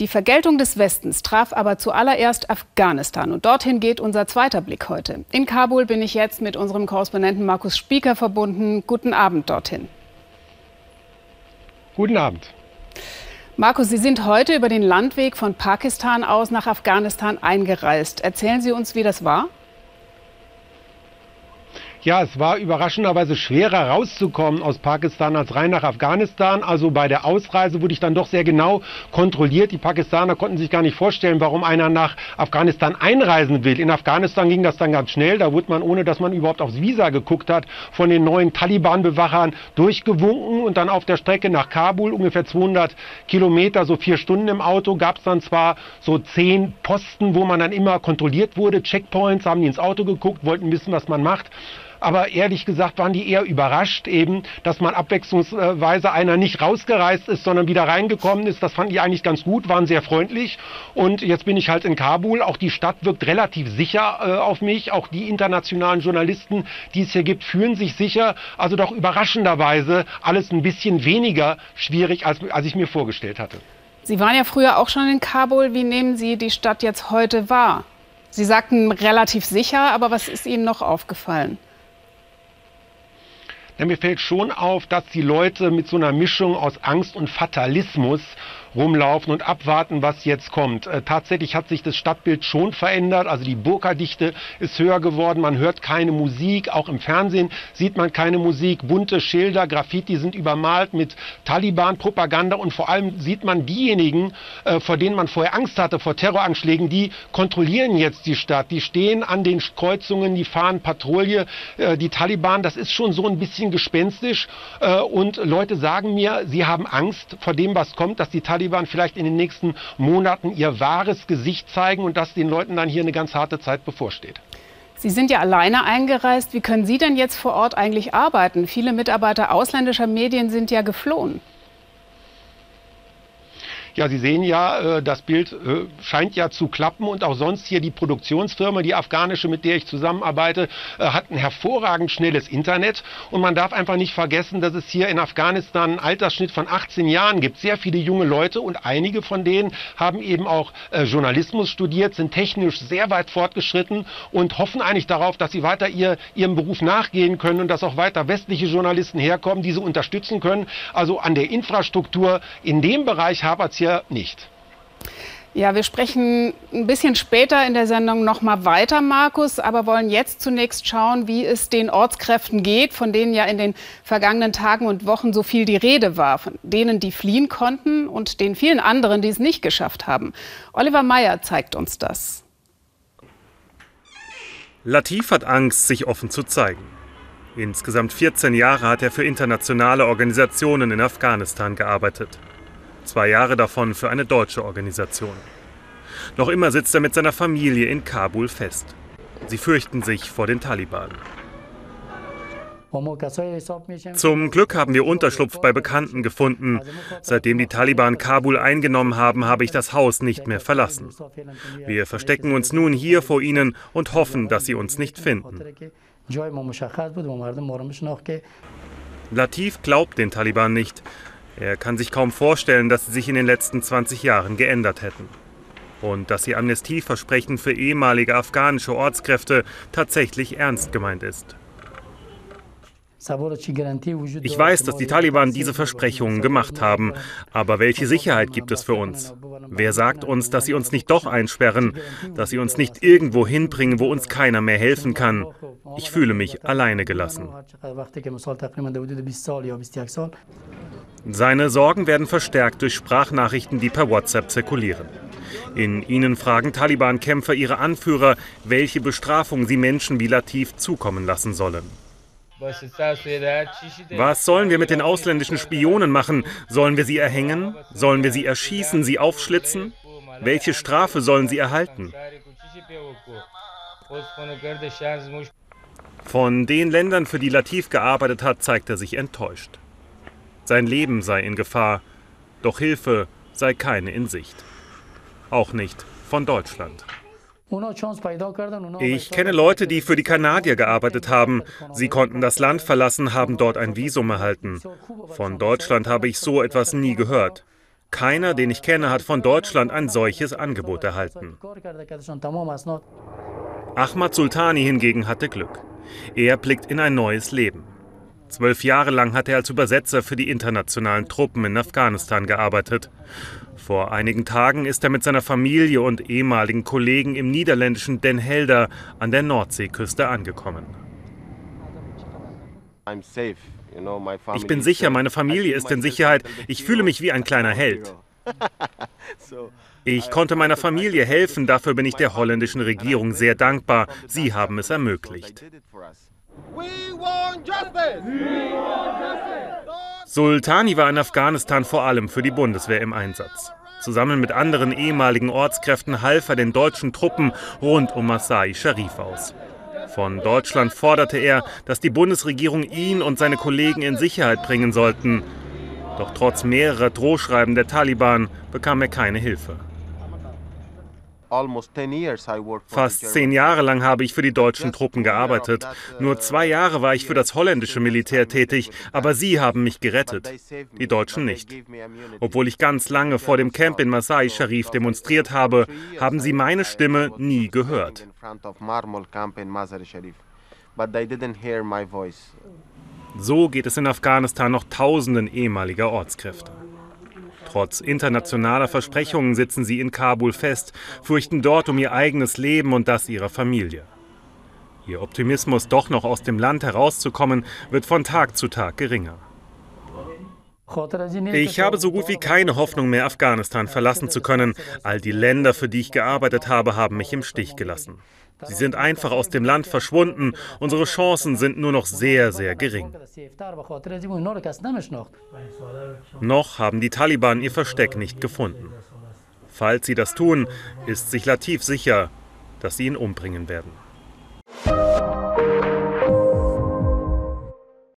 Die Vergeltung des Westens traf aber zuallererst Afghanistan. Und dorthin geht unser zweiter Blick heute. In Kabul bin ich jetzt mit unserem Korrespondenten Markus Spieker verbunden. Guten Abend dorthin. Guten Abend. Markus, Sie sind heute über den Landweg von Pakistan aus nach Afghanistan eingereist. Erzählen Sie uns, wie das war? Ja, es war überraschenderweise schwerer rauszukommen aus Pakistan als rein nach Afghanistan. Also bei der Ausreise wurde ich dann doch sehr genau kontrolliert. Die Pakistaner konnten sich gar nicht vorstellen, warum einer nach Afghanistan einreisen will. In Afghanistan ging das dann ganz schnell. Da wurde man, ohne dass man überhaupt aufs Visa geguckt hat, von den neuen Taliban-Bewachern durchgewunken. Und dann auf der Strecke nach Kabul, ungefähr 200 Kilometer, so vier Stunden im Auto, gab es dann zwar so zehn Posten, wo man dann immer kontrolliert wurde. Checkpoints, haben die ins Auto geguckt, wollten wissen, was man macht. Aber ehrlich gesagt waren die eher überrascht eben, dass man abwechslungsweise einer nicht rausgereist ist, sondern wieder reingekommen ist. Das fanden die eigentlich ganz gut, waren sehr freundlich. Und jetzt bin ich halt in Kabul. Auch die Stadt wirkt relativ sicher äh, auf mich. Auch die internationalen Journalisten, die es hier gibt, fühlen sich sicher. Also doch überraschenderweise alles ein bisschen weniger schwierig, als, als ich mir vorgestellt hatte. Sie waren ja früher auch schon in Kabul. Wie nehmen Sie die Stadt jetzt heute wahr? Sie sagten relativ sicher, aber was ist Ihnen noch aufgefallen? Ja, mir fällt schon auf, dass die Leute mit so einer Mischung aus Angst und Fatalismus rumlaufen und abwarten, was jetzt kommt. Äh, tatsächlich hat sich das Stadtbild schon verändert. Also die Burkadichte ist höher geworden. Man hört keine Musik. Auch im Fernsehen sieht man keine Musik. Bunte Schilder, Graffiti sind übermalt mit Taliban-Propaganda. Und vor allem sieht man diejenigen, äh, vor denen man vorher Angst hatte, vor Terroranschlägen, die kontrollieren jetzt die Stadt. Die stehen an den Kreuzungen, die fahren Patrouille. Äh, die Taliban, das ist schon so ein bisschen gespenstisch. Äh, und Leute sagen mir, sie haben Angst vor dem, was kommt, dass die Taliban Taliban vielleicht in den nächsten Monaten ihr wahres Gesicht zeigen und dass den Leuten dann hier eine ganz harte Zeit bevorsteht. Sie sind ja alleine eingereist. Wie können Sie denn jetzt vor Ort eigentlich arbeiten? Viele Mitarbeiter ausländischer Medien sind ja geflohen. Ja, Sie sehen ja, äh, das Bild äh, scheint ja zu klappen und auch sonst hier die Produktionsfirma, die afghanische, mit der ich zusammenarbeite, äh, hat ein hervorragend schnelles Internet und man darf einfach nicht vergessen, dass es hier in Afghanistan einen Altersschnitt von 18 Jahren gibt. Sehr viele junge Leute und einige von denen haben eben auch Journalismus studiert, sind technisch sehr weit fortgeschritten und hoffen eigentlich darauf, dass sie weiter ihr, ihrem Beruf nachgehen können und dass auch weiter westliche Journalisten herkommen, die sie unterstützen können. Also an der Infrastruktur in dem Bereich hapert es hier nicht. Ja, wir sprechen ein bisschen später in der Sendung noch mal weiter, Markus, aber wollen jetzt zunächst schauen, wie es den Ortskräften geht, von denen ja in den vergangenen Tagen und Wochen so viel die Rede war, von denen, die fliehen konnten und den vielen anderen, die es nicht geschafft haben. Oliver Meyer zeigt uns das. Latif hat Angst, sich offen zu zeigen. Insgesamt 14 Jahre hat er für internationale Organisationen in Afghanistan gearbeitet zwei Jahre davon für eine deutsche Organisation. Noch immer sitzt er mit seiner Familie in Kabul fest. Sie fürchten sich vor den Taliban. Zum Glück haben wir Unterschlupf bei Bekannten gefunden. Seitdem die Taliban Kabul eingenommen haben, habe ich das Haus nicht mehr verlassen. Wir verstecken uns nun hier vor ihnen und hoffen, dass sie uns nicht finden. Latif glaubt den Taliban nicht. Er kann sich kaum vorstellen, dass sie sich in den letzten 20 Jahren geändert hätten. Und dass ihr Amnestieversprechen für ehemalige afghanische Ortskräfte tatsächlich ernst gemeint ist. Ich weiß, dass die Taliban diese Versprechungen gemacht haben, aber welche Sicherheit gibt es für uns? Wer sagt uns, dass sie uns nicht doch einsperren, dass sie uns nicht irgendwo hinbringen, wo uns keiner mehr helfen kann? Ich fühle mich alleine gelassen. Seine Sorgen werden verstärkt durch Sprachnachrichten, die per WhatsApp zirkulieren. In ihnen fragen Taliban-Kämpfer ihre Anführer, welche Bestrafung sie Menschen wie Latif zukommen lassen sollen. Was sollen wir mit den ausländischen Spionen machen? Sollen wir sie erhängen? Sollen wir sie erschießen, sie aufschlitzen? Welche Strafe sollen sie erhalten? Von den Ländern, für die Latif gearbeitet hat, zeigt er sich enttäuscht. Sein Leben sei in Gefahr, doch Hilfe sei keine in Sicht. Auch nicht von Deutschland. Ich kenne Leute, die für die Kanadier gearbeitet haben. Sie konnten das Land verlassen, haben dort ein Visum erhalten. Von Deutschland habe ich so etwas nie gehört. Keiner, den ich kenne, hat von Deutschland ein solches Angebot erhalten. Ahmad Sultani hingegen hatte Glück. Er blickt in ein neues Leben. Zwölf Jahre lang hat er als Übersetzer für die internationalen Truppen in Afghanistan gearbeitet. Vor einigen Tagen ist er mit seiner Familie und ehemaligen Kollegen im niederländischen Den Helder an der Nordseeküste angekommen. Ich bin sicher, meine Familie ist in Sicherheit. Ich fühle mich wie ein kleiner Held. Ich konnte meiner Familie helfen, dafür bin ich der holländischen Regierung sehr dankbar. Sie haben es ermöglicht. Sultani war in Afghanistan vor allem für die Bundeswehr im Einsatz. Zusammen mit anderen ehemaligen Ortskräften half er den deutschen Truppen rund um Masai Sharif aus. Von Deutschland forderte er, dass die Bundesregierung ihn und seine Kollegen in Sicherheit bringen sollten. Doch trotz mehrerer Drohschreiben der Taliban bekam er keine Hilfe. Fast zehn Jahre lang habe ich für die deutschen Truppen gearbeitet. Nur zwei Jahre war ich für das holländische Militär tätig, aber sie haben mich gerettet. Die Deutschen nicht. Obwohl ich ganz lange vor dem Camp in Masai Sharif demonstriert habe, haben sie meine Stimme nie gehört. So geht es in Afghanistan noch Tausenden ehemaliger Ortskräfte. Trotz internationaler Versprechungen sitzen sie in Kabul fest, fürchten dort um ihr eigenes Leben und das ihrer Familie. Ihr Optimismus, doch noch aus dem Land herauszukommen, wird von Tag zu Tag geringer. Ich habe so gut wie keine Hoffnung mehr, Afghanistan verlassen zu können. All die Länder, für die ich gearbeitet habe, haben mich im Stich gelassen. Sie sind einfach aus dem Land verschwunden. Unsere Chancen sind nur noch sehr, sehr gering. Noch haben die Taliban ihr Versteck nicht gefunden. Falls sie das tun, ist sich Latif sicher, dass sie ihn umbringen werden.